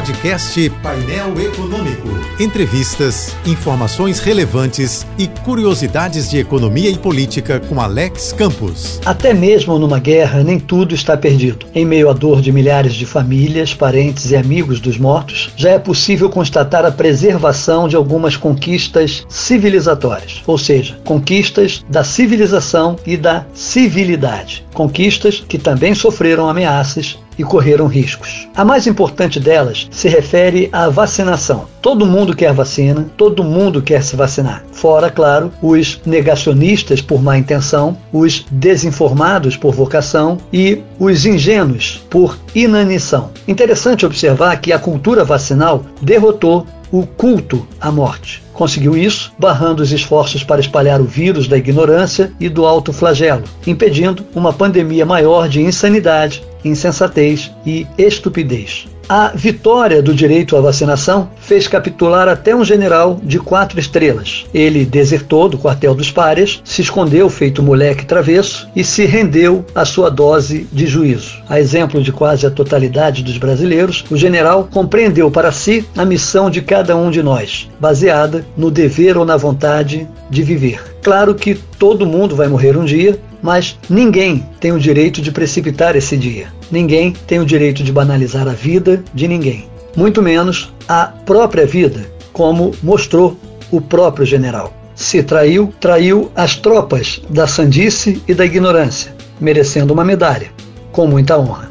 Podcast Painel Econômico. Entrevistas, informações relevantes e curiosidades de economia e política com Alex Campos. Até mesmo numa guerra, nem tudo está perdido. Em meio à dor de milhares de famílias, parentes e amigos dos mortos, já é possível constatar a preservação de algumas conquistas civilizatórias, ou seja, conquistas da civilização e da civilidade. Conquistas que também sofreram ameaças e correram riscos. A mais importante delas se refere à vacinação. Todo mundo quer vacina, todo mundo quer se vacinar. Fora, claro, os negacionistas por má intenção, os desinformados por vocação e os ingênuos por inanição. Interessante observar que a cultura vacinal derrotou o culto à morte. Conseguiu isso barrando os esforços para espalhar o vírus da ignorância e do alto flagelo, impedindo uma pandemia maior de insanidade, insensatez e estupidez. A vitória do direito à vacinação fez capitular até um general de quatro estrelas. Ele desertou do quartel dos párias, se escondeu feito moleque travesso e se rendeu à sua dose de juízo. A exemplo de quase a totalidade dos brasileiros, o general compreendeu para si a missão de cada um de nós, baseada no dever ou na vontade de viver. Claro que todo mundo vai morrer um dia, mas ninguém tem o direito de precipitar esse dia. Ninguém tem o direito de banalizar a vida de ninguém, muito menos a própria vida, como mostrou o próprio general. Se traiu, traiu as tropas da sandice e da ignorância, merecendo uma medalha, com muita honra.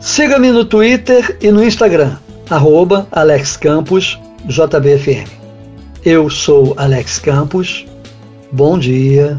Siga-me no Twitter e no Instagram, arroba Alex Campos, JBFM. Eu sou Alex Campos. Bom dia